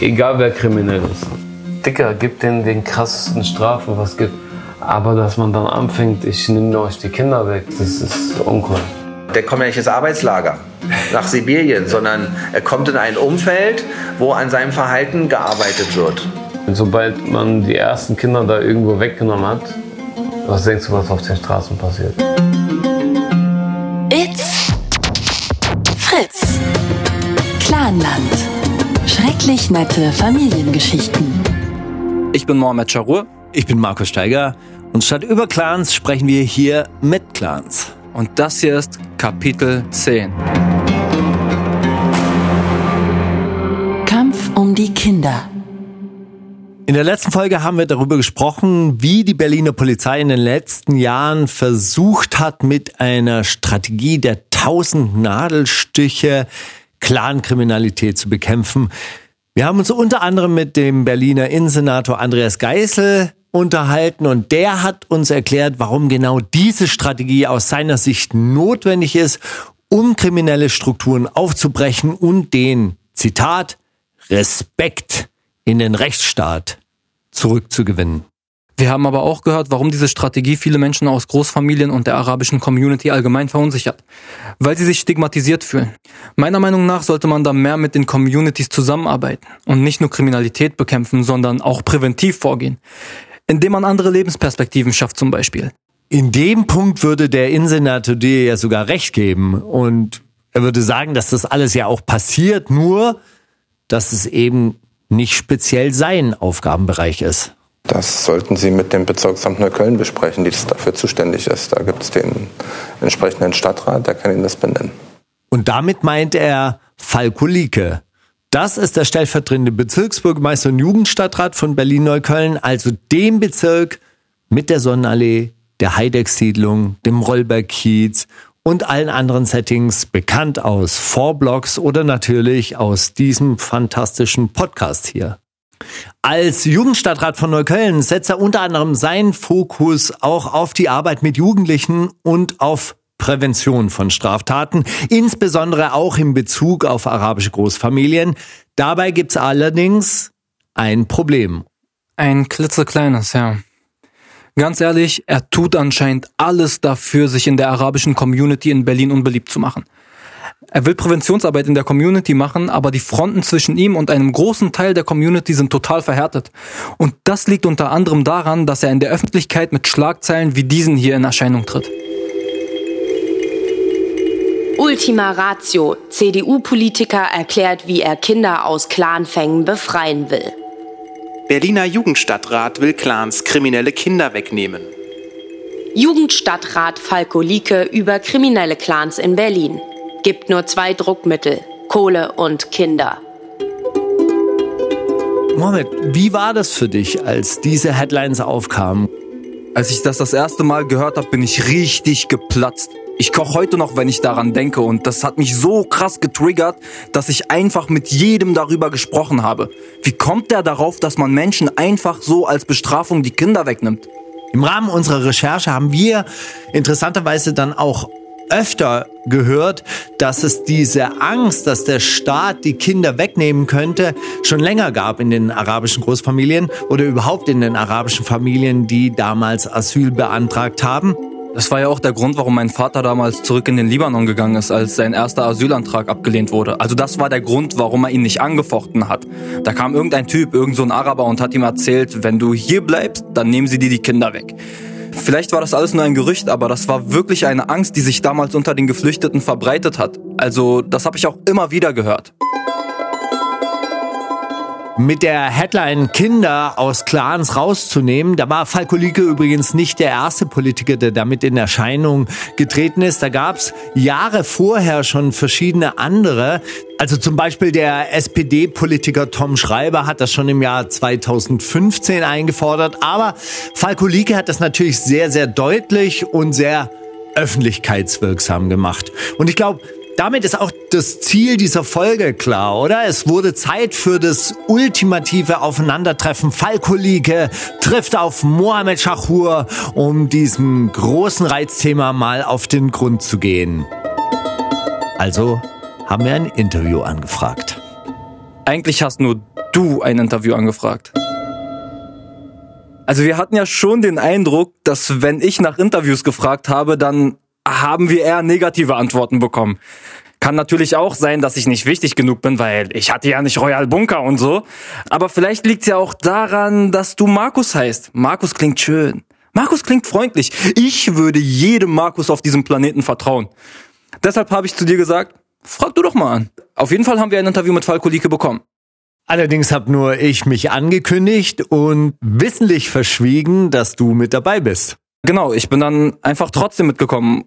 egal wer kriminell ist. Dicker, gibt denen den krassesten Strafen, was gibt. Aber dass man dann anfängt, ich nehme euch die Kinder weg, das ist uncool. Der kommt ja nicht ins Arbeitslager nach Sibirien, sondern er kommt in ein Umfeld, wo an seinem Verhalten gearbeitet wird. Sobald man die ersten Kinder da irgendwo weggenommen hat, was denkst du, was auf den Straßen passiert? It's Fritz. Clanland. Schrecklich nette Familiengeschichten. Ich bin Mohamed Charur. Ich bin Markus Steiger. Und statt über Clans sprechen wir hier mit Clans. Und das hier ist Kapitel 10. Kampf um die Kinder. In der letzten Folge haben wir darüber gesprochen, wie die Berliner Polizei in den letzten Jahren versucht hat, mit einer Strategie der tausend Nadelstiche Clankriminalität zu bekämpfen. Wir haben uns unter anderem mit dem Berliner Innensenator Andreas Geisel unterhalten und der hat uns erklärt, warum genau diese Strategie aus seiner Sicht notwendig ist, um kriminelle Strukturen aufzubrechen und den, Zitat, Respekt in den Rechtsstaat zurückzugewinnen. Wir haben aber auch gehört, warum diese Strategie viele Menschen aus Großfamilien und der arabischen Community allgemein verunsichert. Weil sie sich stigmatisiert fühlen. Meiner Meinung nach sollte man da mehr mit den Communities zusammenarbeiten und nicht nur Kriminalität bekämpfen, sondern auch präventiv vorgehen. Indem man andere Lebensperspektiven schafft zum Beispiel. In dem Punkt würde der Innensenator dir ja sogar recht geben und er würde sagen, dass das alles ja auch passiert, nur dass es eben nicht speziell sein Aufgabenbereich ist. Das sollten Sie mit dem Bezirksamt Neukölln besprechen, die das dafür zuständig ist. Da gibt es den entsprechenden Stadtrat, der kann Ihnen das benennen. Und damit meint er Falko Lieke. Das ist der stellvertretende Bezirksbürgermeister und Jugendstadtrat von Berlin-Neukölln, also dem Bezirk mit der Sonnenallee, der Heideck-Siedlung, dem Rollberg-Kiez und allen anderen Settings bekannt aus Vorblocks oder natürlich aus diesem fantastischen Podcast hier. Als Jugendstadtrat von Neukölln setzt er unter anderem seinen Fokus auch auf die Arbeit mit Jugendlichen und auf Prävention von Straftaten, insbesondere auch in Bezug auf arabische Großfamilien. Dabei gibt's allerdings ein Problem. Ein klitzekleines, ja. Ganz ehrlich, er tut anscheinend alles dafür, sich in der arabischen Community in Berlin unbeliebt zu machen. Er will Präventionsarbeit in der Community machen, aber die Fronten zwischen ihm und einem großen Teil der Community sind total verhärtet. Und das liegt unter anderem daran, dass er in der Öffentlichkeit mit Schlagzeilen wie diesen hier in Erscheinung tritt. Ultima Ratio. CDU-Politiker erklärt, wie er Kinder aus Clanfängen befreien will. Berliner Jugendstadtrat will Clans kriminelle Kinder wegnehmen. Jugendstadtrat Falko Lieke über kriminelle Clans in Berlin. Gibt nur zwei Druckmittel, Kohle und Kinder. Mohammed, wie war das für dich, als diese Headlines aufkamen? Als ich das das erste Mal gehört habe, bin ich richtig geplatzt. Ich koche heute noch, wenn ich daran denke und das hat mich so krass getriggert, dass ich einfach mit jedem darüber gesprochen habe. Wie kommt der darauf, dass man Menschen einfach so als Bestrafung die Kinder wegnimmt? Im Rahmen unserer Recherche haben wir interessanterweise dann auch öfter gehört, dass es diese Angst, dass der Staat die Kinder wegnehmen könnte, schon länger gab in den arabischen Großfamilien oder überhaupt in den arabischen Familien, die damals Asyl beantragt haben. Das war ja auch der Grund, warum mein Vater damals zurück in den Libanon gegangen ist, als sein erster Asylantrag abgelehnt wurde. Also das war der Grund, warum er ihn nicht angefochten hat. Da kam irgendein Typ, irgend so ein Araber und hat ihm erzählt, wenn du hier bleibst, dann nehmen sie dir die Kinder weg. Vielleicht war das alles nur ein Gerücht, aber das war wirklich eine Angst, die sich damals unter den Geflüchteten verbreitet hat. Also das habe ich auch immer wieder gehört. Mit der Headline Kinder aus Clans rauszunehmen. Da war Falko Lieke übrigens nicht der erste Politiker, der damit in Erscheinung getreten ist. Da gab's Jahre vorher schon verschiedene andere. Also zum Beispiel der SPD-Politiker Tom Schreiber hat das schon im Jahr 2015 eingefordert. Aber Falko Lieke hat das natürlich sehr, sehr deutlich und sehr öffentlichkeitswirksam gemacht. Und ich glaube, damit ist auch das Ziel dieser Folge klar, oder? Es wurde Zeit für das ultimative Aufeinandertreffen. Falkolike trifft auf Mohamed Shahur, um diesem großen Reizthema mal auf den Grund zu gehen. Also haben wir ein Interview angefragt. Eigentlich hast nur du ein Interview angefragt. Also wir hatten ja schon den Eindruck, dass wenn ich nach Interviews gefragt habe, dann haben wir eher negative Antworten bekommen. Kann natürlich auch sein, dass ich nicht wichtig genug bin, weil ich hatte ja nicht Royal Bunker und so. Aber vielleicht liegt's ja auch daran, dass du Markus heißt. Markus klingt schön. Markus klingt freundlich. Ich würde jedem Markus auf diesem Planeten vertrauen. Deshalb habe ich zu dir gesagt, frag du doch mal an. Auf jeden Fall haben wir ein Interview mit Falko Lieke bekommen. Allerdings habe nur ich mich angekündigt und wissentlich verschwiegen, dass du mit dabei bist. Genau, ich bin dann einfach trotzdem mitgekommen.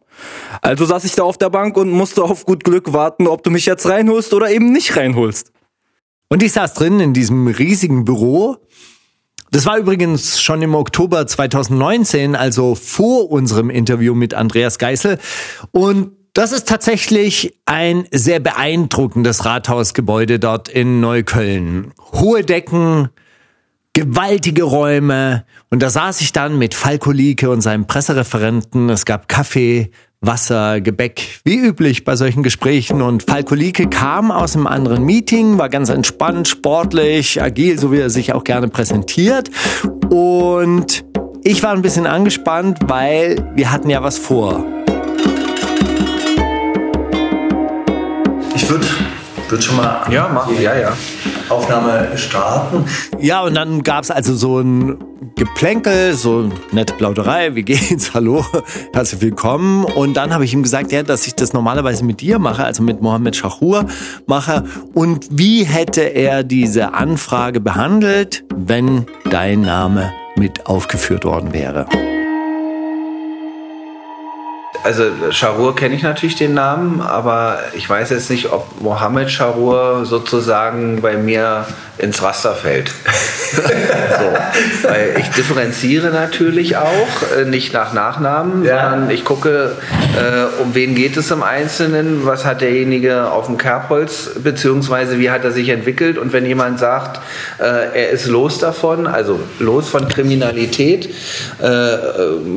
Also saß ich da auf der Bank und musste auf gut Glück warten, ob du mich jetzt reinholst oder eben nicht reinholst. Und ich saß drin in diesem riesigen Büro. Das war übrigens schon im Oktober 2019, also vor unserem Interview mit Andreas Geisel. Und das ist tatsächlich ein sehr beeindruckendes Rathausgebäude dort in Neukölln. Hohe Decken, gewaltige Räume. Und da saß ich dann mit Falko Lieke und seinem Pressereferenten. Es gab Kaffee, Wasser, Gebäck, wie üblich bei solchen Gesprächen. Und Falko Lieke kam aus einem anderen Meeting, war ganz entspannt, sportlich, agil, so wie er sich auch gerne präsentiert. Und ich war ein bisschen angespannt, weil wir hatten ja was vor. Ich würde würd schon mal Ja, mach, ja, ja. Aufnahme starten. Ja, und dann gab's also so ein Geplänkel, so nette Plauderei, wie geht's, hallo, herzlich willkommen. Und dann habe ich ihm gesagt, ja, dass ich das normalerweise mit dir mache, also mit Mohammed Shahur mache. Und wie hätte er diese Anfrage behandelt, wenn dein Name mit aufgeführt worden wäre? Also Scharur kenne ich natürlich den Namen, aber ich weiß jetzt nicht, ob Mohammed Scharur sozusagen bei mir ins Raster fällt. so. Weil ich differenziere natürlich auch, äh, nicht nach Nachnamen, Ja. sondern ich gucke, äh, um wen geht es im Einzelnen, was hat derjenige auf dem Kerbholz, beziehungsweise wie hat er sich entwickelt. Und wenn jemand sagt, äh, er ist los davon, also los von Kriminalität, äh, äh,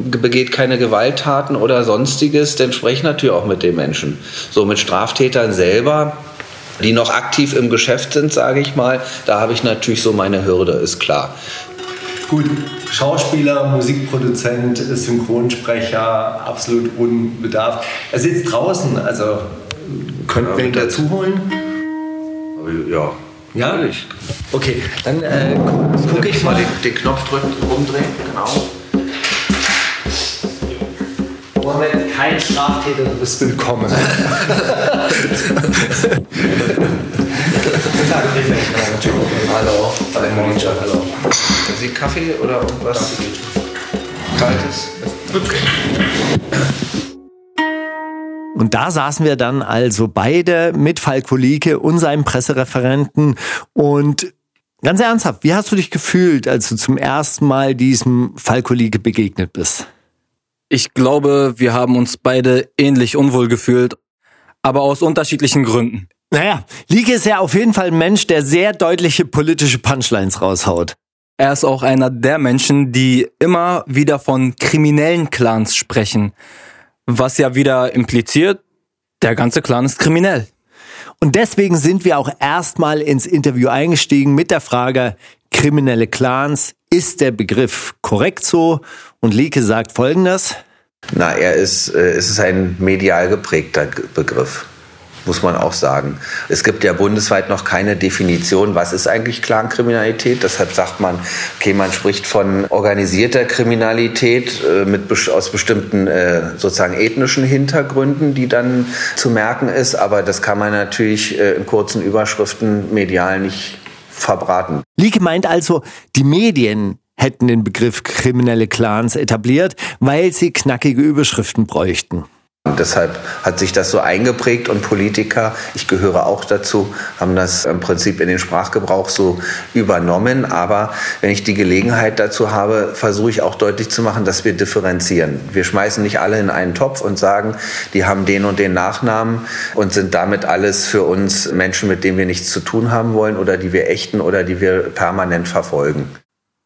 begeht keine Gewalttaten oder sonstiges, dann spreche ich natürlich auch mit den Menschen. So mit Straftätern selber die noch aktiv im Geschäft sind, sage ich mal, da habe ich natürlich so meine Hürde, ist klar. Gut, Schauspieler, Musikproduzent, Synchronsprecher, absolut unbedarft. Er sitzt draußen, also könnten wir ihn dazu holen? Ja, Ja? natürlich. Okay, dann äh, gucke ich Mal den, den Knopf drücken, rumdrehen, genau. Mohammed, kein Straftäter, du bist willkommen. Hallo, hallo. Sie Kaffee oder irgendwas Kaltes? Und da saßen wir dann also beide mit Falko Lieke und seinem Pressereferenten und ganz ernsthaft, wie hast du dich gefühlt, als du zum ersten Mal diesem Falko Lieke begegnet bist? Ich glaube, wir haben uns beide ähnlich unwohl gefühlt, aber aus unterschiedlichen Gründen. Naja, Lieke ist ja auf jeden Fall ein Mensch, der sehr deutliche politische Punchlines raushaut. Er ist auch einer der Menschen, die immer wieder von kriminellen Clans sprechen. Was ja wieder impliziert, der ganze Clan ist kriminell. Und deswegen sind wir auch erstmal ins Interview eingestiegen mit der Frage, kriminelle Clans, ist der Begriff korrekt so? Und Lieke sagt folgendes. Na, er ist, äh, es ist ein medial geprägter Begriff, muss man auch sagen. Es gibt ja bundesweit noch keine Definition, was ist eigentlich Clankriminalität. Deshalb sagt man, okay, man spricht von organisierter Kriminalität äh, mit, aus bestimmten äh, sozusagen ethnischen Hintergründen, die dann zu merken ist. Aber das kann man natürlich äh, in kurzen Überschriften medial nicht verbraten. Lieke meint also, die Medien hätten den Begriff kriminelle Clans etabliert, weil sie knackige Überschriften bräuchten. Und deshalb hat sich das so eingeprägt und Politiker, ich gehöre auch dazu, haben das im Prinzip in den Sprachgebrauch so übernommen. Aber wenn ich die Gelegenheit dazu habe, versuche ich auch deutlich zu machen, dass wir differenzieren. Wir schmeißen nicht alle in einen Topf und sagen, die haben den und den Nachnamen und sind damit alles für uns Menschen, mit denen wir nichts zu tun haben wollen oder die wir ächten oder die wir permanent verfolgen.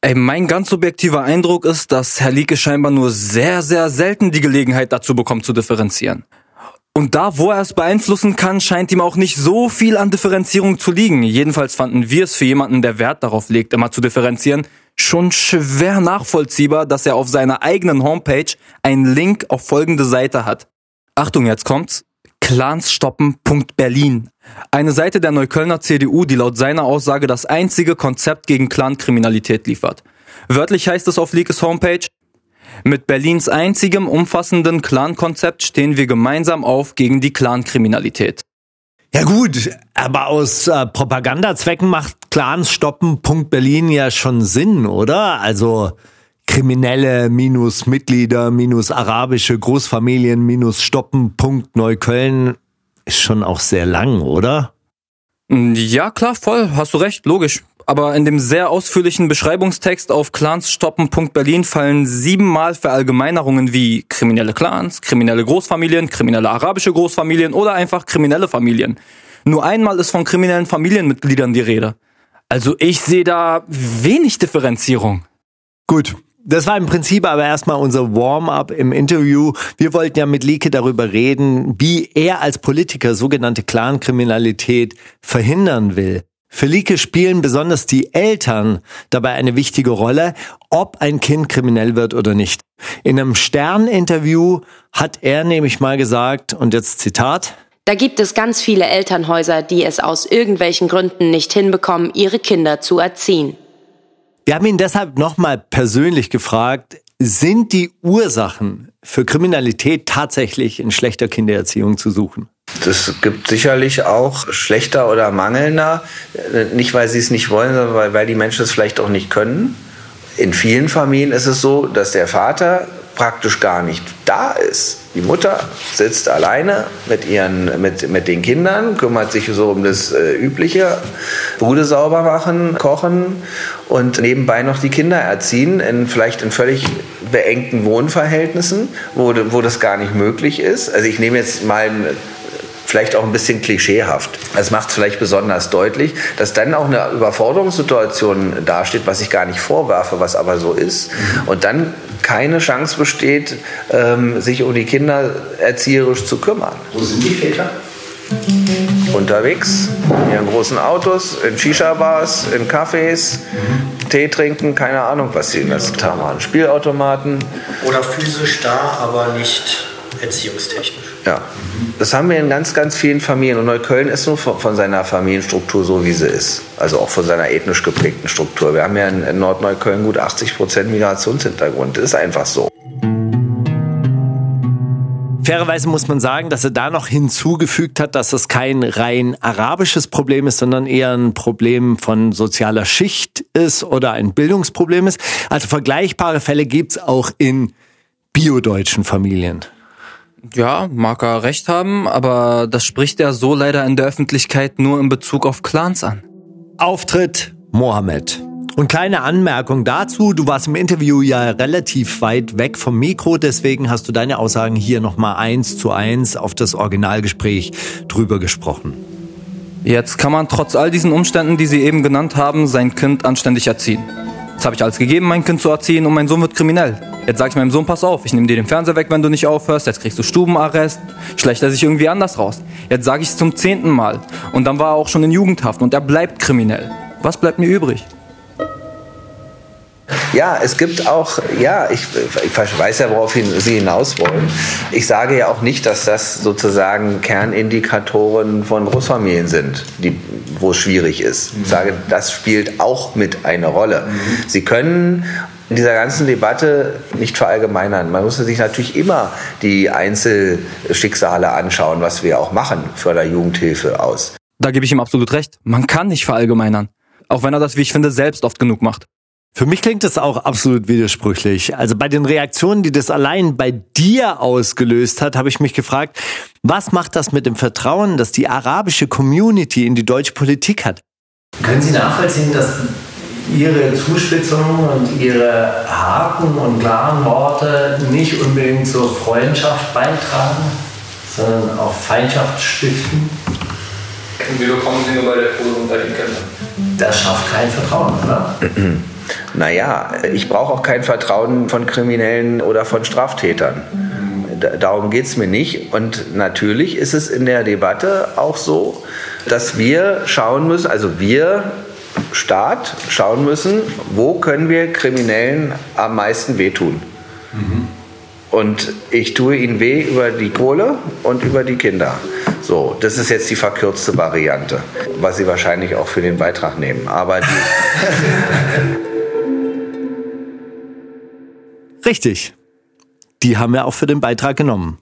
Ey, mein ganz subjektiver Eindruck ist, dass Herr Lieke scheinbar nur sehr, sehr selten die Gelegenheit dazu bekommt zu differenzieren. Und da, wo er es beeinflussen kann, scheint ihm auch nicht so viel an Differenzierung zu liegen. Jedenfalls fanden wir es für jemanden, der Wert darauf legt, immer zu differenzieren, schon schwer nachvollziehbar, dass er auf seiner eigenen Homepage einen Link auf folgende Seite hat. Achtung, jetzt kommt's. Clansstoppen.berlin. Eine Seite der Neuköllner CDU, die laut seiner Aussage das einzige Konzept gegen Clankriminalität liefert. Wörtlich heißt es auf Leakes Homepage, mit Berlins einzigem umfassenden Clan-Konzept stehen wir gemeinsam auf gegen die Clan-Kriminalität. Ja gut, aber aus äh, Propagandazwecken macht Clans stoppen Berlin ja schon Sinn, oder? Also Kriminelle minus Mitglieder minus arabische Großfamilien minus stoppen Neukölln ist schon auch sehr lang, oder? Ja, klar, voll, hast du recht, logisch. Aber in dem sehr ausführlichen Beschreibungstext auf clansstoppen.berlin fallen siebenmal Verallgemeinerungen wie kriminelle Clans, kriminelle Großfamilien, kriminelle arabische Großfamilien oder einfach kriminelle Familien. Nur einmal ist von kriminellen Familienmitgliedern die Rede. Also ich sehe da wenig Differenzierung. Gut, das war im Prinzip aber erstmal unser Warm-up im Interview. Wir wollten ja mit Lieke darüber reden, wie er als Politiker sogenannte Clankriminalität verhindern will. Für Lieke spielen besonders die Eltern dabei eine wichtige Rolle, ob ein Kind kriminell wird oder nicht. In einem Stern-Interview hat er nämlich mal gesagt, und jetzt Zitat, da gibt es ganz viele Elternhäuser, die es aus irgendwelchen Gründen nicht hinbekommen, ihre Kinder zu erziehen. Wir haben ihn deshalb nochmal persönlich gefragt, sind die Ursachen für Kriminalität tatsächlich in schlechter Kindererziehung zu suchen? Es gibt sicherlich auch schlechter oder mangelnder, nicht weil sie es nicht wollen, sondern weil, weil die Menschen es vielleicht auch nicht können. In vielen Familien ist es so, dass der Vater praktisch gar nicht da ist. Die Mutter sitzt alleine mit, ihren, mit, mit den Kindern, kümmert sich so um das äh, Übliche, Bude sauber machen, kochen und nebenbei noch die Kinder erziehen, in, vielleicht in völlig beengten Wohnverhältnissen, wo, wo das gar nicht möglich ist. Also ich nehme jetzt mal vielleicht auch ein bisschen klischeehaft. Das macht es vielleicht besonders deutlich, dass dann auch eine Überforderungssituation dasteht, was ich gar nicht vorwerfe, was aber so ist. Und dann keine Chance besteht, ähm, sich um die Kinder erzieherisch zu kümmern. Wo sind die Väter? Unterwegs, in ihren großen Autos, in Shisha-Bars, in Cafés, mhm. Tee trinken, keine Ahnung, was sie den ganzen Tag machen. Spielautomaten. Oder physisch da, aber nicht erziehungstechnisch. Ja, das haben wir in ganz, ganz vielen Familien. Und Neukölln ist nur von seiner Familienstruktur so, wie sie ist. Also auch von seiner ethnisch geprägten Struktur. Wir haben ja in Nordneukölln gut 80 Prozent Migrationshintergrund. Das ist einfach so. Fairerweise muss man sagen, dass er da noch hinzugefügt hat, dass es kein rein arabisches Problem ist, sondern eher ein Problem von sozialer Schicht ist oder ein Bildungsproblem ist. Also vergleichbare Fälle gibt's auch in biodeutschen Familien. Ja, mag er recht haben, aber das spricht er so leider in der Öffentlichkeit nur in Bezug auf Clans an. Auftritt Mohammed. Und kleine Anmerkung dazu, du warst im Interview ja relativ weit weg vom Mikro, deswegen hast du deine Aussagen hier nochmal eins zu eins auf das Originalgespräch drüber gesprochen. Jetzt kann man trotz all diesen Umständen, die Sie eben genannt haben, sein Kind anständig erziehen. Habe ich alles gegeben, mein Kind zu erziehen und mein Sohn wird kriminell. Jetzt sage ich meinem Sohn, pass auf, ich nehme dir den Fernseher weg, wenn du nicht aufhörst. Jetzt kriegst du Stubenarrest. Schlecht er sich irgendwie anders raus. Jetzt sage ich es zum zehnten Mal. Und dann war er auch schon in Jugendhaft und er bleibt kriminell. Was bleibt mir übrig? Ja, es gibt auch, ja, ich, ich weiß ja, worauf Sie hinaus wollen. Ich sage ja auch nicht, dass das sozusagen Kernindikatoren von Großfamilien sind, die, wo es schwierig ist. Ich sage, das spielt auch mit eine Rolle. Sie können in dieser ganzen Debatte nicht verallgemeinern. Man muss sich natürlich immer die Einzelschicksale anschauen, was wir auch machen, Förderjugendhilfe aus. Da gebe ich ihm absolut recht. Man kann nicht verallgemeinern. Auch wenn er das, wie ich finde, selbst oft genug macht. Für mich klingt das auch absolut widersprüchlich. Also bei den Reaktionen, die das allein bei dir ausgelöst hat, habe ich mich gefragt, was macht das mit dem Vertrauen, das die arabische Community in die deutsche Politik hat? Können Sie nachvollziehen, dass Ihre Zuspitzungen und Ihre harten und klaren Worte nicht unbedingt zur Freundschaft beitragen, sondern auch Feindschaft stiften? Wie bekommen Sie nur bei der Kurse unter den Kindern? Das schafft kein Vertrauen, oder? Naja, ich brauche auch kein Vertrauen von Kriminellen oder von Straftätern. darum geht es mir nicht. Und natürlich ist es in der Debatte auch so, dass wir schauen müssen, also wir Staat schauen müssen, wo können wir Kriminellen am meisten wehtun. Mhm. Und ich tue ihnen weh über die Kohle und über die Kinder. So, das ist jetzt die verkürzte Variante, was sie wahrscheinlich auch für den Beitrag nehmen. Aber Richtig. Die haben wir auch für den Beitrag genommen.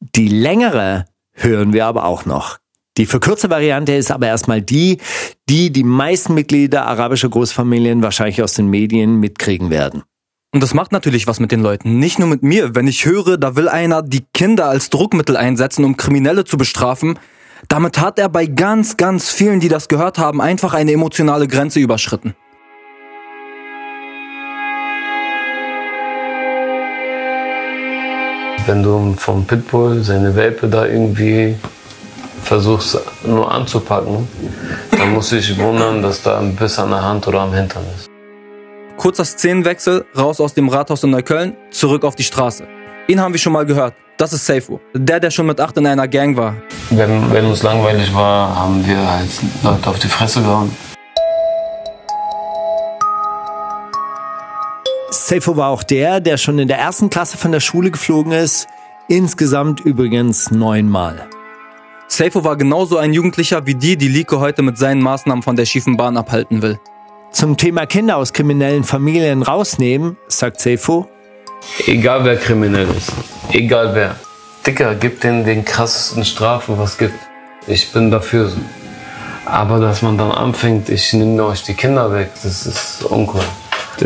Die längere hören wir aber auch noch. Die verkürzte Variante ist aber erstmal die, die die meisten Mitglieder arabischer Großfamilien wahrscheinlich aus den Medien mitkriegen werden. Und das macht natürlich was mit den Leuten. Nicht nur mit mir. Wenn ich höre, da will einer die Kinder als Druckmittel einsetzen, um Kriminelle zu bestrafen, damit hat er bei ganz, ganz vielen, die das gehört haben, einfach eine emotionale Grenze überschritten. Wenn du vom Pitbull seine Welpe da irgendwie versuchst nur anzupacken, dann muss ich wundern, dass da ein Biss an der Hand oder am Hintern ist. Kurzer Szenenwechsel, raus aus dem Rathaus in Neukölln, zurück auf die Straße. Ihn haben wir schon mal gehört. Das ist Seifu. Der, der schon mit acht in einer Gang war. Wenn, wenn uns langweilig war, haben wir halt Leute auf die Fresse gehauen. Seifu war auch der, der schon in der ersten Klasse von der Schule geflogen ist. Insgesamt übrigens neunmal. Seifu war genauso ein Jugendlicher wie die, die Lieke heute mit seinen Maßnahmen von der schiefen Bahn abhalten will. Zum Thema Kinder aus kriminellen Familien rausnehmen, sagt Sefo. Egal wer kriminell ist, egal wer. Dicker, gib denen den krassesten Strafen, was gibt. Ich bin dafür. Aber dass man dann anfängt, ich nehme euch die Kinder weg, das ist uncool.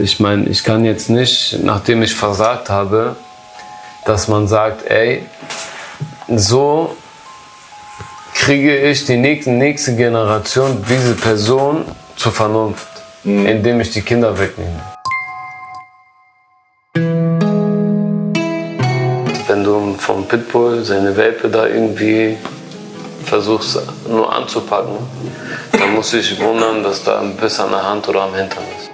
Ich meine, ich kann jetzt nicht, nachdem ich versagt habe, dass man sagt, ey, so kriege ich die nächste, nächste Generation, diese Person zur Vernunft mhm. indem ich die Kinder wegnehme. Wenn du vom Pitbull seine Welpe da irgendwie versuchst nur anzupacken, dann muss ich wundern, dass da ein Biss an der Hand oder am Hintern ist.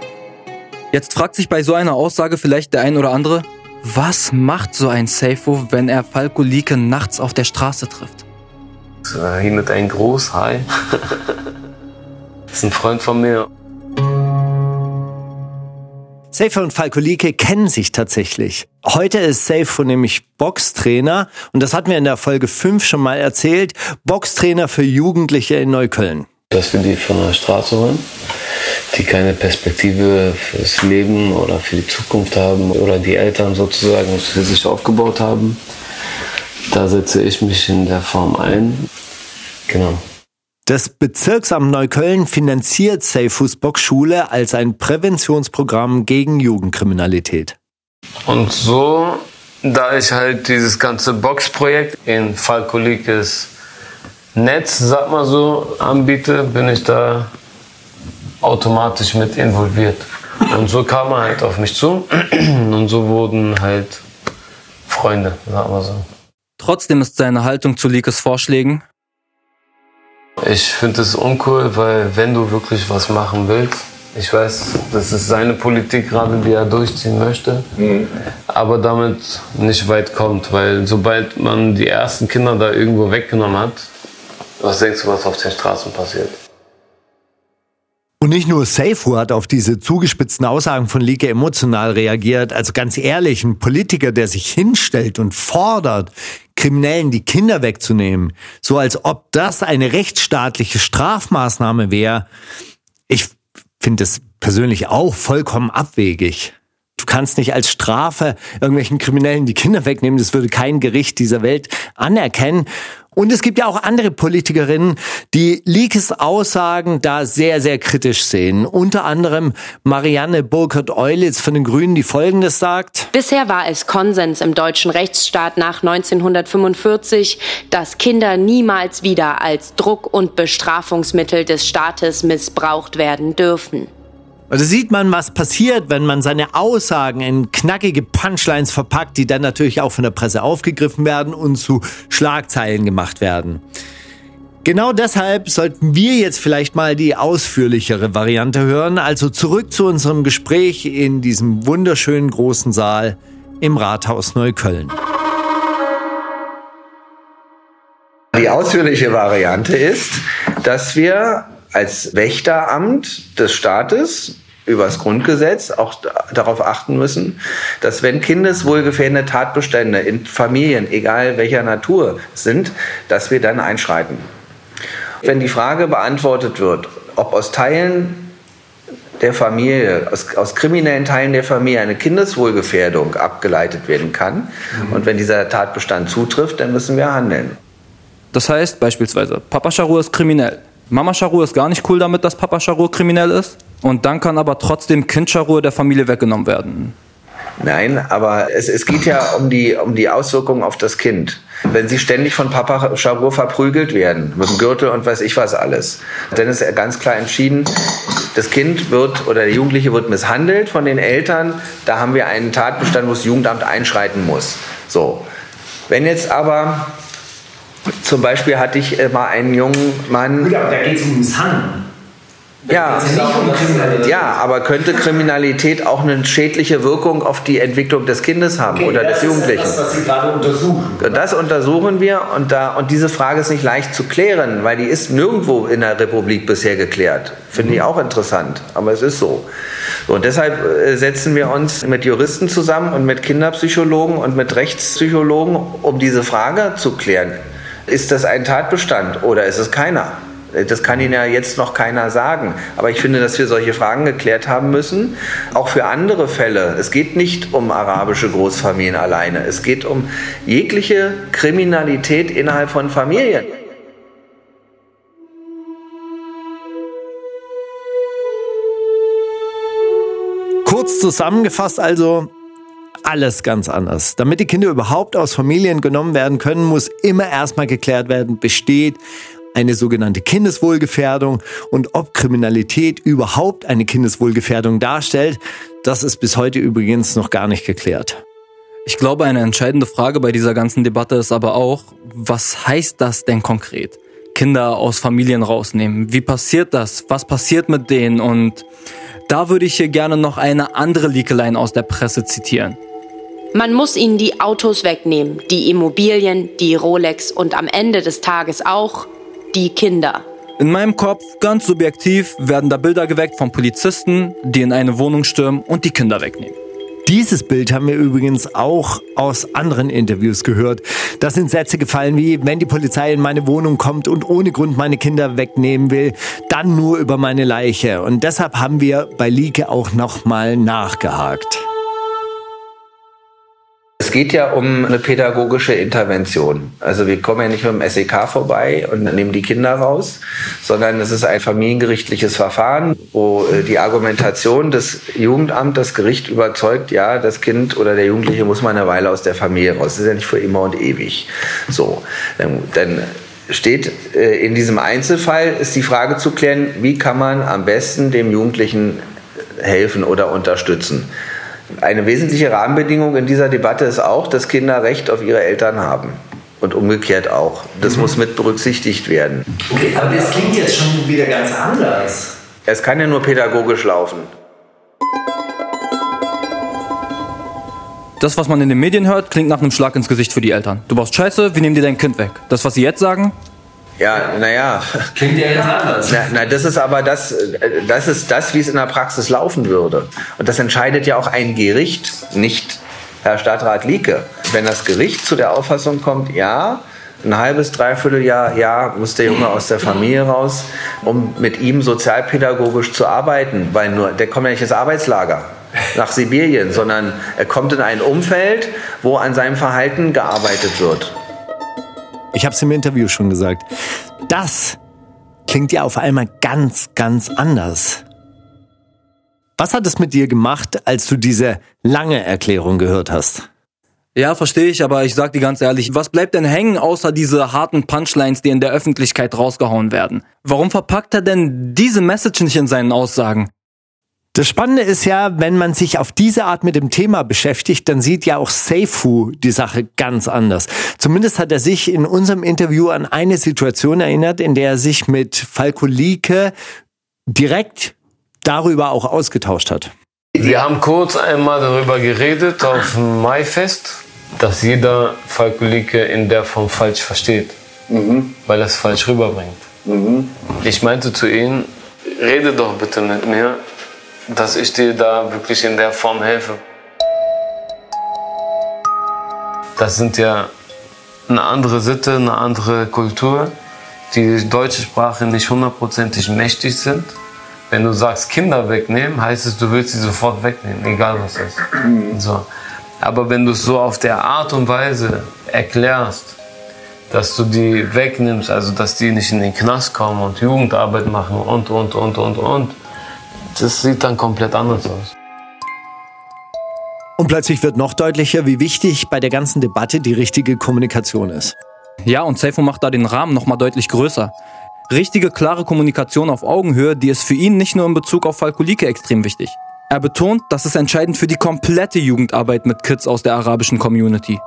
Jetzt fragt sich bei so einer Aussage vielleicht der ein oder andere, was macht so ein Seifo, wenn er Falco Lieke nachts auf der Straße trifft? Hier mit einem Großhai. das ist ein Freund von mir. Safe und Falkolike kennen sich tatsächlich. Heute ist Safe nämlich Boxtrainer und das hatten wir in der Folge 5 schon mal erzählt. Boxtrainer für Jugendliche in Neukölln. Dass wir die von der Straße holen, die keine Perspektive fürs Leben oder für die Zukunft haben oder die Eltern sozusagen für sich aufgebaut haben. Da setze ich mich in der Form ein. Genau. Das Bezirksamt Neukölln finanziert Safeus Boxschule als ein Präventionsprogramm gegen Jugendkriminalität. Und so, da ich halt dieses ganze Boxprojekt in Falkolikes Netz, sag mal so, anbiete, bin ich da automatisch mit involviert. Und so kam er halt auf mich zu und so wurden halt Freunde, sag mal so. Trotzdem ist seine Haltung zu Likes Vorschlägen ich finde es uncool, weil wenn du wirklich was machen willst, ich weiß, das ist seine Politik gerade, die er durchziehen möchte, mhm. aber damit nicht weit kommt, weil sobald man die ersten Kinder da irgendwo weggenommen hat, was denkst du, was auf den Straßen passiert? Und nicht nur Seifu hat auf diese zugespitzten Aussagen von Lieke emotional reagiert. Also ganz ehrlich, ein Politiker, der sich hinstellt und fordert, Kriminellen die Kinder wegzunehmen, so als ob das eine rechtsstaatliche Strafmaßnahme wäre. Ich finde es persönlich auch vollkommen abwegig. Du kannst nicht als Strafe irgendwelchen Kriminellen die Kinder wegnehmen. Das würde kein Gericht dieser Welt anerkennen. Und es gibt ja auch andere Politikerinnen, die Leakes Aussagen da sehr, sehr kritisch sehen. Unter anderem Marianne Burkhardt-Eulitz von den Grünen, die Folgendes sagt. Bisher war es Konsens im deutschen Rechtsstaat nach 1945, dass Kinder niemals wieder als Druck- und Bestrafungsmittel des Staates missbraucht werden dürfen. Also sieht man, was passiert, wenn man seine Aussagen in knackige Punchlines verpackt, die dann natürlich auch von der Presse aufgegriffen werden und zu Schlagzeilen gemacht werden. Genau deshalb sollten wir jetzt vielleicht mal die ausführlichere Variante hören. Also zurück zu unserem Gespräch in diesem wunderschönen großen Saal im Rathaus Neukölln. die ausführliche Variante ist, dass wir als Wächteramt des Staates übers Grundgesetz auch darauf achten müssen, dass wenn kindeswohlgefährdende Tatbestände in Familien, egal welcher Natur, sind, dass wir dann einschreiten. Wenn die Frage beantwortet wird, ob aus Teilen der Familie, aus, aus kriminellen Teilen der Familie eine Kindeswohlgefährdung abgeleitet werden kann, mhm. und wenn dieser Tatbestand zutrifft, dann müssen wir handeln. Das heißt beispielsweise, Papa Charur ist kriminell. Mama Charur ist gar nicht cool damit, dass Papa Charur kriminell ist. Und dann kann aber trotzdem Kind Charur der Familie weggenommen werden. Nein, aber es, es geht ja um die, um die Auswirkungen auf das Kind. Wenn sie ständig von Papa Charur verprügelt werden, mit dem Gürtel und weiß ich was alles, dann ist ganz klar entschieden, das Kind wird oder der Jugendliche wird misshandelt von den Eltern. Da haben wir einen Tatbestand, wo das Jugendamt einschreiten muss. So. Wenn jetzt aber zum Beispiel hatte ich mal einen jungen Mann. Gut, aber da geht es um Misshandeln. Ja, ja, aber könnte Kriminalität auch eine schädliche Wirkung auf die Entwicklung des Kindes haben okay, oder des Jugendlichen? Das ist das, was Sie gerade untersuchen. Das untersuchen wir und, da, und diese Frage ist nicht leicht zu klären, weil die ist nirgendwo in der Republik bisher geklärt. Finde ich mhm. auch interessant, aber es ist so. Und deshalb äh, setzen wir uns mit Juristen zusammen und mit Kinderpsychologen und mit Rechtspsychologen, um diese Frage zu klären. Ist das ein Tatbestand oder ist es keiner? Das kann Ihnen ja jetzt noch keiner sagen. Aber ich finde, dass wir solche Fragen geklärt haben müssen. Auch für andere Fälle. Es geht nicht um arabische Großfamilien alleine. Es geht um jegliche Kriminalität innerhalb von Familien. Kurz zusammengefasst also, alles ganz anders. Damit die Kinder überhaupt aus Familien genommen werden können, muss immer erstmal geklärt werden, besteht eine sogenannte Kindeswohlgefährdung und ob Kriminalität überhaupt eine Kindeswohlgefährdung darstellt, das ist bis heute übrigens noch gar nicht geklärt. Ich glaube, eine entscheidende Frage bei dieser ganzen Debatte ist aber auch, was heißt das denn konkret? Kinder aus Familien rausnehmen. Wie passiert das? Was passiert mit denen? Und da würde ich hier gerne noch eine andere Liekelein aus der Presse zitieren. Man muss ihnen die Autos wegnehmen, die Immobilien, die Rolex und am Ende des Tages auch die Kinder. In meinem Kopf, ganz subjektiv, werden da Bilder geweckt von Polizisten, die in eine Wohnung stürmen und die Kinder wegnehmen. Dieses Bild haben wir übrigens auch aus anderen Interviews gehört. Das sind Sätze gefallen wie, wenn die Polizei in meine Wohnung kommt und ohne Grund meine Kinder wegnehmen will, dann nur über meine Leiche. Und deshalb haben wir bei Lieke auch nochmal nachgehakt. Es geht ja um eine pädagogische Intervention. Also wir kommen ja nicht mit dem SEK vorbei und nehmen die Kinder raus, sondern es ist ein familiengerichtliches Verfahren, wo äh, die Argumentation des Jugendamts das Gericht überzeugt, ja, das Kind oder der Jugendliche muss mal eine Weile aus der Familie raus. Das ist ja nicht für immer und ewig. So, dann steht äh, in diesem Einzelfall ist die Frage zu klären, wie kann man am besten dem Jugendlichen helfen oder unterstützen. Eine wesentliche Rahmenbedingung in dieser Debatte ist auch, dass Kinder Recht auf ihre Eltern haben. Und umgekehrt auch. Das mhm. muss mit berücksichtigt werden. Okay, aber das klingt jetzt schon wieder ganz anders. Es kann ja nur pädagogisch laufen. Das, was man in den Medien hört, klingt nach einem Schlag ins Gesicht für die Eltern. Du brauchst Scheiße, wir nehmen dir dein Kind weg. Das, was sie jetzt sagen, ja, naja. Klingt ja jetzt anders. Na, na, das ist aber das, das ist das, wie es in der Praxis laufen würde. Und das entscheidet ja auch ein Gericht, nicht Herr Stadtrat Lieke. Wenn das Gericht zu der Auffassung kommt, ja, ein halbes, dreiviertel Jahr, ja, muss der Junge aus der Familie raus, um mit ihm sozialpädagogisch zu arbeiten, weil nur, der kommt ja nicht ins Arbeitslager nach Sibirien, sondern er kommt in ein Umfeld, wo an seinem Verhalten gearbeitet wird. Ich habe es im Interview schon gesagt. Das klingt ja auf einmal ganz, ganz anders. Was hat es mit dir gemacht, als du diese lange Erklärung gehört hast? Ja, verstehe ich, aber ich sag dir ganz ehrlich, was bleibt denn hängen außer diese harten Punchlines, die in der Öffentlichkeit rausgehauen werden? Warum verpackt er denn diese Message nicht in seinen Aussagen? Das Spannende ist ja, wenn man sich auf diese Art mit dem Thema beschäftigt, dann sieht ja auch Seifu die Sache ganz anders. Zumindest hat er sich in unserem Interview an eine Situation erinnert, in der er sich mit Falko Lieke direkt darüber auch ausgetauscht hat. Wir haben kurz einmal darüber geredet auf dem Maifest, dass jeder Falko Lieke in der Form falsch versteht. mhm. weil er es falsch rüberbringt. Mhm. Ich meinte zu ihm, rede doch bitte mit mir, dass ich dir da wirklich in der Form helfe. Das sind ja eine andere Sitte, eine andere Kultur, die deutsche Sprache nicht hundertprozentig mächtig sind. Wenn du sagst, Kinder wegnehmen, heißt es, du willst sie sofort wegnehmen, egal was es ist. Mhm. So. Aber wenn du es so auf der Art und Weise erklärst, dass du die wegnimmst, also dass die nicht in den Knast kommen und Jugendarbeit machen und, und, und, und, und, das sieht dann komplett anders aus. Und plötzlich wird noch deutlicher, wie wichtig bei der ganzen Debatte die richtige Kommunikation ist. Ja, und Seifo macht da den Rahmen nochmal deutlich größer. Richtige, klare Kommunikation auf Augenhöhe, die ist für ihn nicht nur in Bezug auf Falkolike extrem wichtig. Er betont, das ist entscheidend für die komplette Jugendarbeit mit Kids aus der arabischen Community.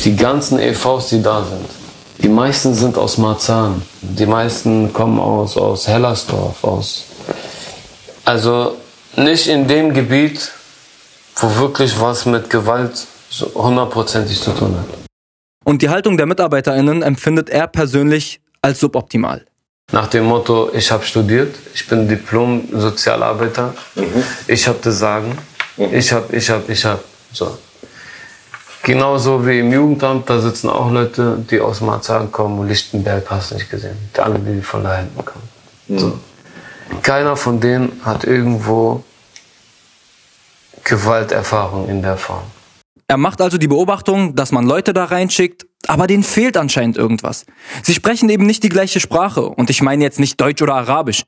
Die ganzen EVs, die da sind, die meisten sind aus Marzahn. Die meisten kommen aus, aus Hellersdorf, aus. Also nicht in dem Gebiet, wo wirklich was mit Gewalt hundertprozentig zu tun hat. Und die Haltung der MitarbeiterInnen empfindet er persönlich als suboptimal. Nach dem Motto, ich habe studiert, ich bin Diplom-Sozialarbeiter, mhm. ich habe das Sagen, mhm. ich habe, ich habe, ich habe. So. Genauso wie im Jugendamt, da sitzen auch Leute, die aus Marzahn kommen und Lichtenberg hast du nicht gesehen. Die alle, die von da hinten kommen. Mhm. So. Keiner von denen hat irgendwo Gewalterfahrung in der Form. Er macht also die Beobachtung, dass man Leute da reinschickt, aber denen fehlt anscheinend irgendwas. Sie sprechen eben nicht die gleiche Sprache und ich meine jetzt nicht Deutsch oder Arabisch.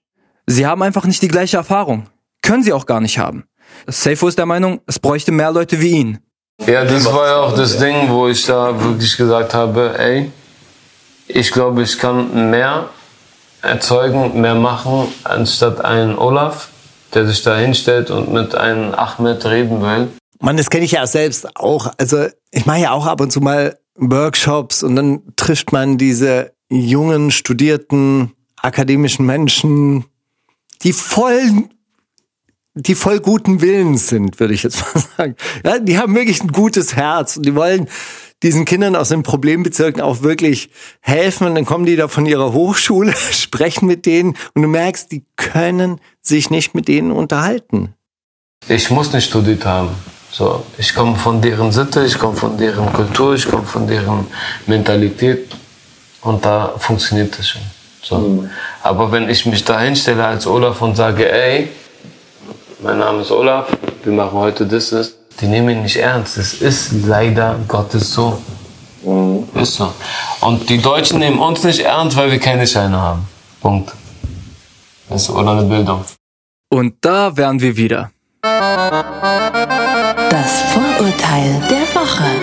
Sie haben einfach nicht die gleiche Erfahrung. Können sie auch gar nicht haben. Seifo ist der Meinung, es bräuchte mehr Leute wie ihn. Ja, das war ja auch das Ding, wo ich da wirklich gesagt habe, ey, ich glaube, ich kann mehr erzeugen, mehr machen, anstatt einen Olaf, der sich da hinstellt und mit einem Ahmed reden will. Mann, das kenne ich ja selbst auch. Also ich mache ja auch ab und zu mal Workshops und dann trifft man diese jungen, studierten, akademischen Menschen, die voll, die voll guten Willens sind, würde ich jetzt mal sagen. Ja, die haben wirklich ein gutes Herz und die wollen diesen Kindern aus den Problembezirken auch wirklich helfen. Und dann kommen die da von ihrer Hochschule, sprechen mit denen und du merkst, die können sich nicht mit denen unterhalten. Ich muss nicht studiert haben. So, ich komme von deren Sitte, ich komme von deren Kultur, ich komme von deren Mentalität und da funktioniert das schon. So. Mhm. Aber wenn ich mich da hinstelle als Olaf und sage, ey, mein Name ist Olaf, wir machen heute das, das, die nehmen ihn nicht ernst. Es ist leider Gottes so. Mhm. Ist so. Und die Deutschen nehmen uns nicht ernst, weil wir keine Scheine haben. Punkt. Das ist, oder eine Bildung. Und da wären wir wieder. Das Vorurteil der Woche.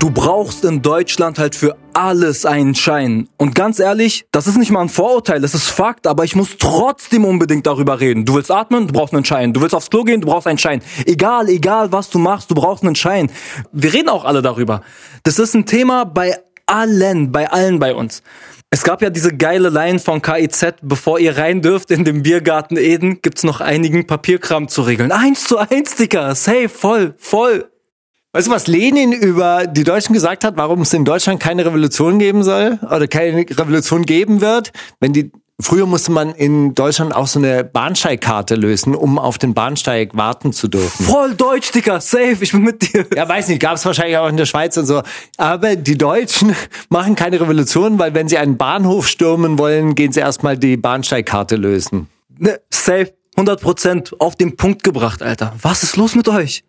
Du brauchst in Deutschland halt für alles einen Schein. Und ganz ehrlich, das ist nicht mal ein Vorurteil, das ist Fakt, aber ich muss trotzdem unbedingt darüber reden. Du willst atmen, du brauchst einen Schein. Du willst aufs Klo gehen, du brauchst einen Schein. Egal, egal was du machst, du brauchst einen Schein. Wir reden auch alle darüber. Das ist ein Thema bei allen, bei allen bei uns. Es gab ja diese geile Line von KIZ, bevor ihr rein dürft in den Biergarten Eden, gibt's noch einigen Papierkram zu regeln. Eins zu eins, Dicker. Safe, voll, voll. Weißt du, was Lenin über die Deutschen gesagt hat, warum es in Deutschland keine Revolution geben soll oder keine Revolution geben wird, wenn die Früher musste man in Deutschland auch so eine Bahnsteigkarte lösen, um auf den Bahnsteig warten zu dürfen. Voll Deutsch, Dicker, safe, ich bin mit dir. Ja, weiß nicht, gab es wahrscheinlich auch in der Schweiz und so. Aber die Deutschen machen keine Revolution, weil wenn sie einen Bahnhof stürmen wollen, gehen sie erstmal die Bahnsteigkarte lösen. Ne, safe, 100 Prozent auf den Punkt gebracht, Alter. Was ist los mit euch?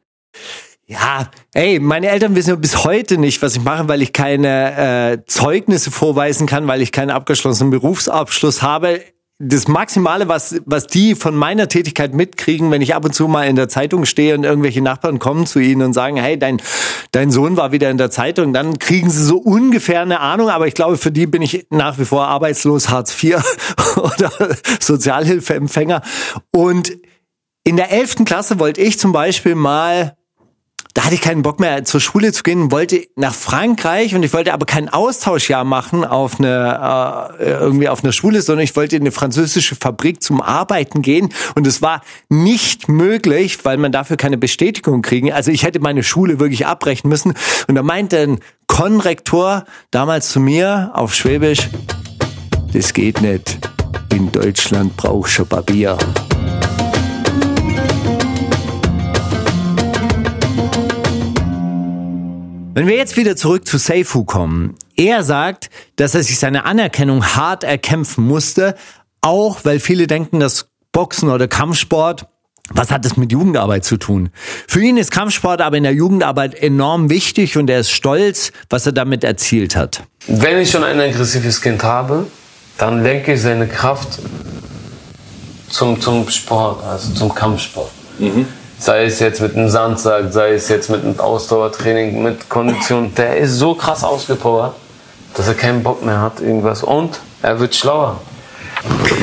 Ja, ey, meine Eltern wissen bis heute nicht, was ich mache, weil ich keine äh, Zeugnisse vorweisen kann, weil ich keinen abgeschlossenen Berufsabschluss habe. Das Maximale, was, was die von meiner Tätigkeit mitkriegen, wenn ich ab und zu mal in der Zeitung stehe und irgendwelche Nachbarn kommen zu ihnen und sagen, hey, dein, dein Sohn war wieder in der Zeitung, dann kriegen sie so ungefähr eine Ahnung, aber ich glaube, für die bin ich nach wie vor arbeitslos, Hartz IV oder Sozialhilfeempfänger. Und in der elften Klasse wollte ich zum Beispiel mal da hatte ich keinen Bock mehr zur Schule zu gehen, wollte nach Frankreich und ich wollte aber kein Austauschjahr machen auf eine äh, irgendwie auf einer Schule, sondern ich wollte in eine französische Fabrik zum Arbeiten gehen und es war nicht möglich, weil man dafür keine Bestätigung kriegen. Also ich hätte meine Schule wirklich abbrechen müssen und da meinte ein Konrektor damals zu mir auf Schwäbisch, das geht nicht. In Deutschland brauchst du Papier. Wenn wir jetzt wieder zurück zu Seifu kommen, er sagt, dass er sich seine Anerkennung hart erkämpfen musste, auch weil viele denken, dass Boxen oder Kampfsport was hat das mit Jugendarbeit zu tun? Für ihn ist Kampfsport aber in der Jugendarbeit enorm wichtig und er ist stolz, was er damit erzielt hat. Wenn ich schon ein aggressives Kind habe, dann lenke ich seine Kraft zum, zum Sport, also zum Kampfsport. Mhm. Sei es jetzt mit einem Sandsack, sei es jetzt mit einem Ausdauertraining, mit Kondition. Der ist so krass ausgepowert, dass er keinen Bock mehr hat, irgendwas. Und er wird schlauer.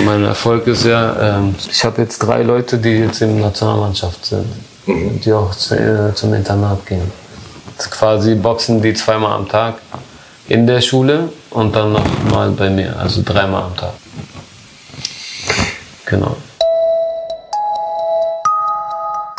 Mein Erfolg ist ja, ähm, ich habe jetzt drei Leute, die jetzt in der Nationalmannschaft sind, die auch äh, zum Internat gehen. Das ist quasi boxen die zweimal am Tag in der Schule und dann nochmal bei mir, also dreimal am Tag. Genau.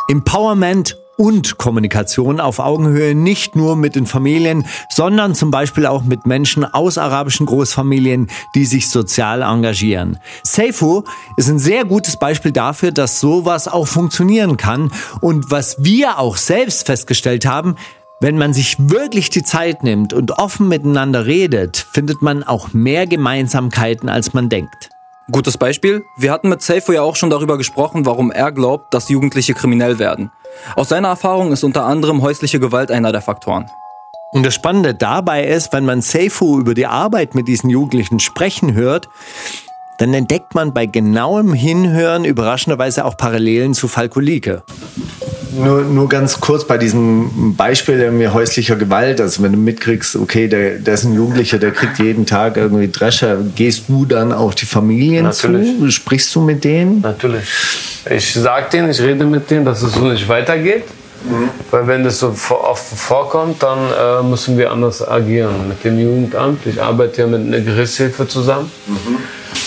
Empowerment und Kommunikation auf Augenhöhe nicht nur mit den Familien, sondern zum Beispiel auch mit Menschen aus arabischen Großfamilien, die sich sozial engagieren. Seifu ist ein sehr gutes Beispiel dafür, dass sowas auch funktionieren kann und was wir auch selbst festgestellt haben, wenn man sich wirklich die Zeit nimmt und offen miteinander redet, findet man auch mehr Gemeinsamkeiten, als man denkt. Gutes Beispiel. Wir hatten mit Seifo ja auch schon darüber gesprochen, warum er glaubt, dass Jugendliche kriminell werden. Aus seiner Erfahrung ist unter anderem häusliche Gewalt einer der Faktoren. Und das Spannende dabei ist, wenn man Seifu über die Arbeit mit diesen Jugendlichen sprechen hört, dann entdeckt man bei genauem Hinhören überraschenderweise auch Parallelen zu Falkolike. Nur, nur ganz kurz bei diesem Beispiel irgendwie häuslicher Gewalt, also wenn du mitkriegst, okay, der, der ist ein Jugendlicher, der kriegt jeden Tag irgendwie Drescher, gehst du dann auch die Familien Natürlich. zu? Sprichst du mit denen? Natürlich. Ich sag denen, ich rede mit denen, dass es so nicht weitergeht. Mhm. Weil wenn das so oft vorkommt, dann äh, müssen wir anders agieren. Mit dem Jugendamt, ich arbeite ja mit einer Gerichtshilfe zusammen. Mhm.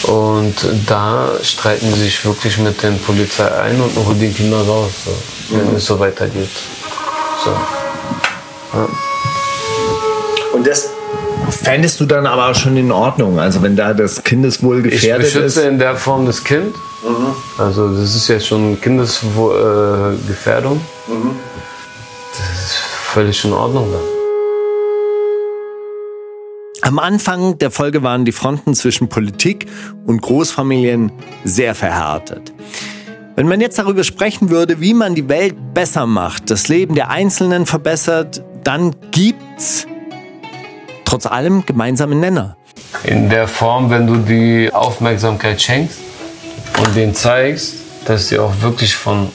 Und da streiten sie sich wirklich mit der Polizei ein und holen die Kinder raus, so, wenn mhm. es so weitergeht. So. Ja. Und das fändest du dann aber auch schon in Ordnung, also wenn da das Kindeswohl gefährdet ist? Ich beschütze ist. in der Form das Kind. Mhm. Also das ist ja schon Kindesgefährdung. Äh, mhm. Das ist völlig in Ordnung dann. Am Anfang der Folge waren die Fronten zwischen Politik und Großfamilien sehr verhärtet. Wenn man jetzt darüber sprechen würde, wie man die Welt besser macht, das Leben der Einzelnen verbessert, dann gibt's trotz allem gemeinsame Nenner. In der Form, wenn du die Aufmerksamkeit schenkst und denen zeigst, dass sie auch wirklich von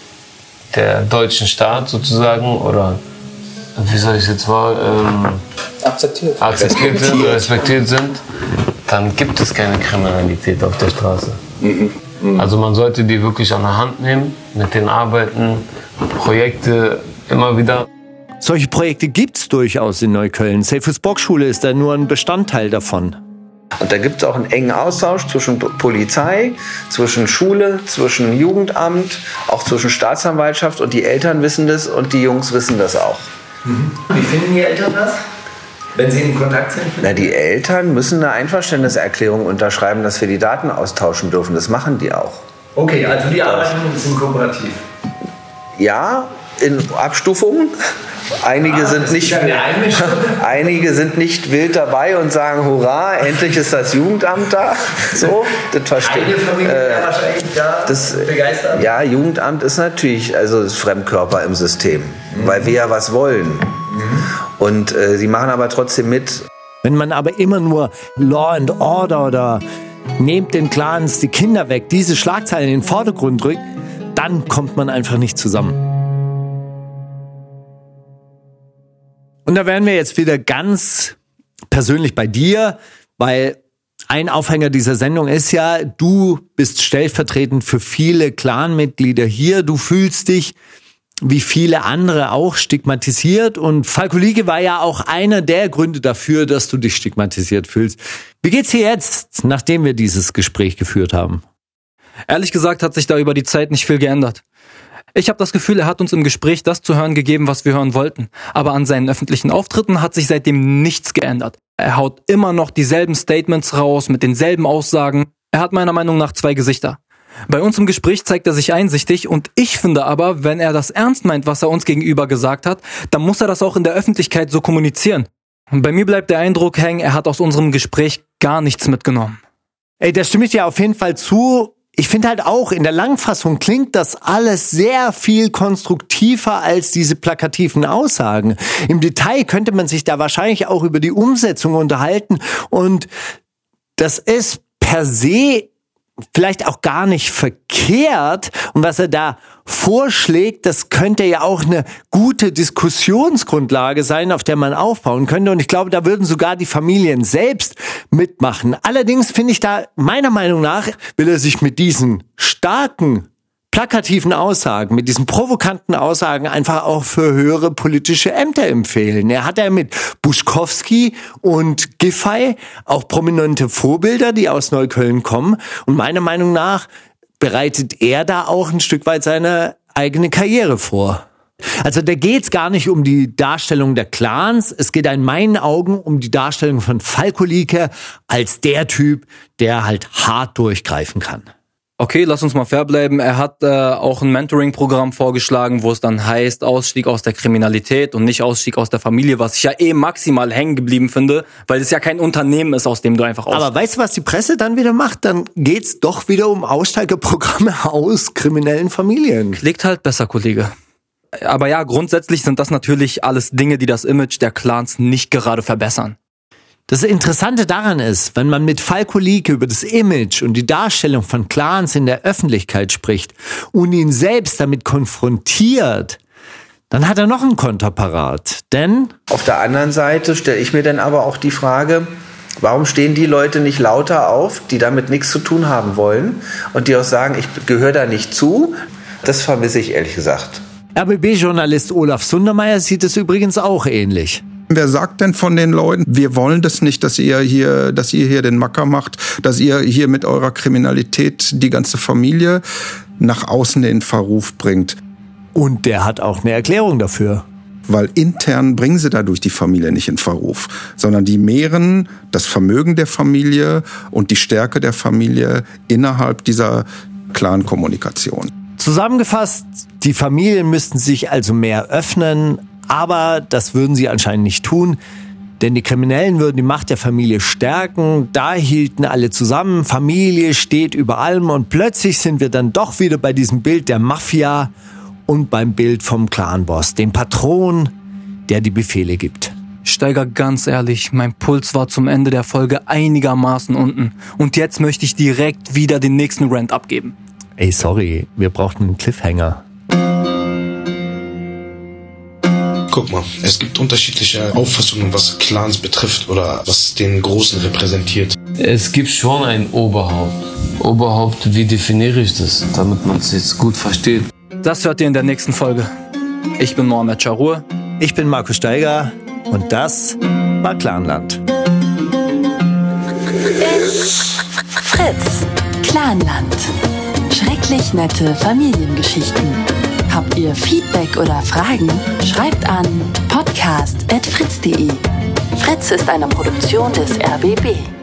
der deutschen Staat sozusagen oder wie soll ich es jetzt mal ähm, akzeptiert, akzeptiert sind, respektiert sind, dann gibt es keine Kriminalität auf der Straße. Mhm. Mhm. Also man sollte die wirklich an der Hand nehmen, mit den arbeiten, Projekte immer wieder. Solche Projekte gibt es durchaus in Neukölln. Safes Boxschule ist da nur ein Bestandteil davon. Und da gibt es auch einen engen Austausch zwischen Polizei, zwischen Schule, zwischen Jugendamt, auch zwischen Staatsanwaltschaft und die Eltern wissen das und die Jungs wissen das auch. Mhm. Wie finden die Eltern das? Wenn Sie in Kontakt sind? Na, die Eltern müssen eine Einverständniserklärung unterschreiben, dass wir die Daten austauschen dürfen. Das machen die auch. Okay, also die arbeiten ein bisschen kooperativ. Ja, in Abstufungen. Einige, ah, sind nicht, einige sind nicht wild dabei und sagen, hurra, endlich ist das Jugendamt da. So, das verstehe ich. Äh, wahrscheinlich da das, begeistert. Ja, Jugendamt ist natürlich also das Fremdkörper im System, mhm. weil wir ja was wollen. Mhm. Und äh, sie machen aber trotzdem mit. Wenn man aber immer nur Law and Order oder nehmt den Clans die Kinder weg, diese Schlagzeilen in den Vordergrund drückt, dann kommt man einfach nicht zusammen. Und da wären wir jetzt wieder ganz persönlich bei dir, weil ein Aufhänger dieser Sendung ist ja, du bist stellvertretend für viele Clanmitglieder hier. Du fühlst dich wie viele andere auch stigmatisiert und Falko Lieke war ja auch einer der Gründe dafür, dass du dich stigmatisiert fühlst. Wie geht's dir jetzt, nachdem wir dieses Gespräch geführt haben? Ehrlich gesagt hat sich da über die Zeit nicht viel geändert. Ich habe das Gefühl, er hat uns im Gespräch das zu hören gegeben, was wir hören wollten. Aber an seinen öffentlichen Auftritten hat sich seitdem nichts geändert. Er haut immer noch dieselben Statements raus mit denselben Aussagen. Er hat meiner Meinung nach zwei Gesichter. Bei uns im Gespräch zeigt er sich einsichtig und ich finde aber, wenn er das ernst meint, was er uns gegenüber gesagt hat, dann muss er das auch in der Öffentlichkeit so kommunizieren. Bei mir bleibt der Eindruck hängen, er hat aus unserem Gespräch gar nichts mitgenommen. Ey, da stimme ich dir auf jeden Fall zu ich finde halt auch, in der Langfassung klingt das alles sehr viel konstruktiver als diese plakativen Aussagen. Im Detail könnte man sich da wahrscheinlich auch über die Umsetzung unterhalten und das ist per se vielleicht auch gar nicht verkehrt. Und was er da vorschlägt, das könnte ja auch eine gute Diskussionsgrundlage sein, auf der man aufbauen könnte. Und ich glaube, da würden sogar die Familien selbst mitmachen. Allerdings finde ich da, meiner Meinung nach, will er sich mit diesen starken plakativen Aussagen, mit diesen provokanten Aussagen einfach auch für höhere politische Ämter empfehlen. Er hat ja mit Buschkowski und Giffey auch prominente Vorbilder, die aus Neukölln kommen. Und meiner Meinung nach bereitet er da auch ein Stück weit seine eigene Karriere vor. Also da geht's gar nicht um die Darstellung der Clans, es geht in meinen Augen um die Darstellung von Falkolike als der Typ, der halt hart durchgreifen kann okay, lass uns mal fair bleiben. Er hat äh, auch ein Mentoring-Programm vorgeschlagen, wo es dann heißt, Ausstieg aus der Kriminalität und nicht Ausstieg aus der Familie, was ich ja eh maximal hängen geblieben finde, weil es ja kein Unternehmen ist, aus dem du einfach ausstiegst. Aber weißt du, was die Presse dann wieder macht? Dann geht's doch wieder um Aussteigerprogramme aus kriminellen Familien. Klickt halt besser, Kollege. Aber ja, grundsätzlich sind das natürlich alles Dinge, die das Image der Clans nicht gerade verbessern. Das Interessante daran ist, wenn man mit Falco Lieke über das Image und die Darstellung von Clans in der Öffentlichkeit spricht und ihn selbst damit konfrontiert, dann hat er noch einen Konterparat. Denn auf der anderen Seite stelle ich mir dann aber auch die Frage, warum stehen die Leute nicht lauter auf, die damit nichts zu tun haben wollen und die auch sagen, ich gehöre da nicht zu? Das vermisse ich ehrlich gesagt. RBB-Journalist Olaf Sundermeier sieht es übrigens auch ähnlich. Wer sagt denn von den Leuten, wir wollen das nicht, dass ihr hier, dass ihr hier den Macker macht, dass ihr hier mit eurer Kriminalität die ganze Familie nach außen in Verruf bringt? Und der hat auch eine Erklärung dafür. Weil intern bringen sie dadurch die Familie nicht in Verruf, sondern die mehren das Vermögen der Familie und die Stärke der Familie innerhalb dieser Clan-Kommunikation. Zusammengefasst, die Familien müssten sich also mehr öffnen, aber das würden sie anscheinend nicht tun, denn die Kriminellen würden die Macht der Familie stärken. Da hielten alle zusammen, Familie steht über allem und plötzlich sind wir dann doch wieder bei diesem Bild der Mafia und beim Bild vom Clanboss, dem Patron, der die Befehle gibt. Steiger, ganz ehrlich, mein Puls war zum Ende der Folge einigermaßen unten. Und jetzt möchte ich direkt wieder den nächsten Rant abgeben. Ey, sorry, wir brauchten einen Cliffhanger. Guck mal, es gibt unterschiedliche Auffassungen, was Clans betrifft oder was den Großen repräsentiert. Es gibt schon ein Oberhaupt. Oberhaupt, wie definiere ich das, damit man es jetzt gut versteht? Das hört ihr in der nächsten Folge. Ich bin Mohamed Charur. Ich bin Markus Steiger und das war Clanland. Fritz, Clanland. Schrecklich nette Familiengeschichten. Habt ihr Feedback oder Fragen? Schreibt an podcast.fritz.de. Fritz ist eine Produktion des RBB.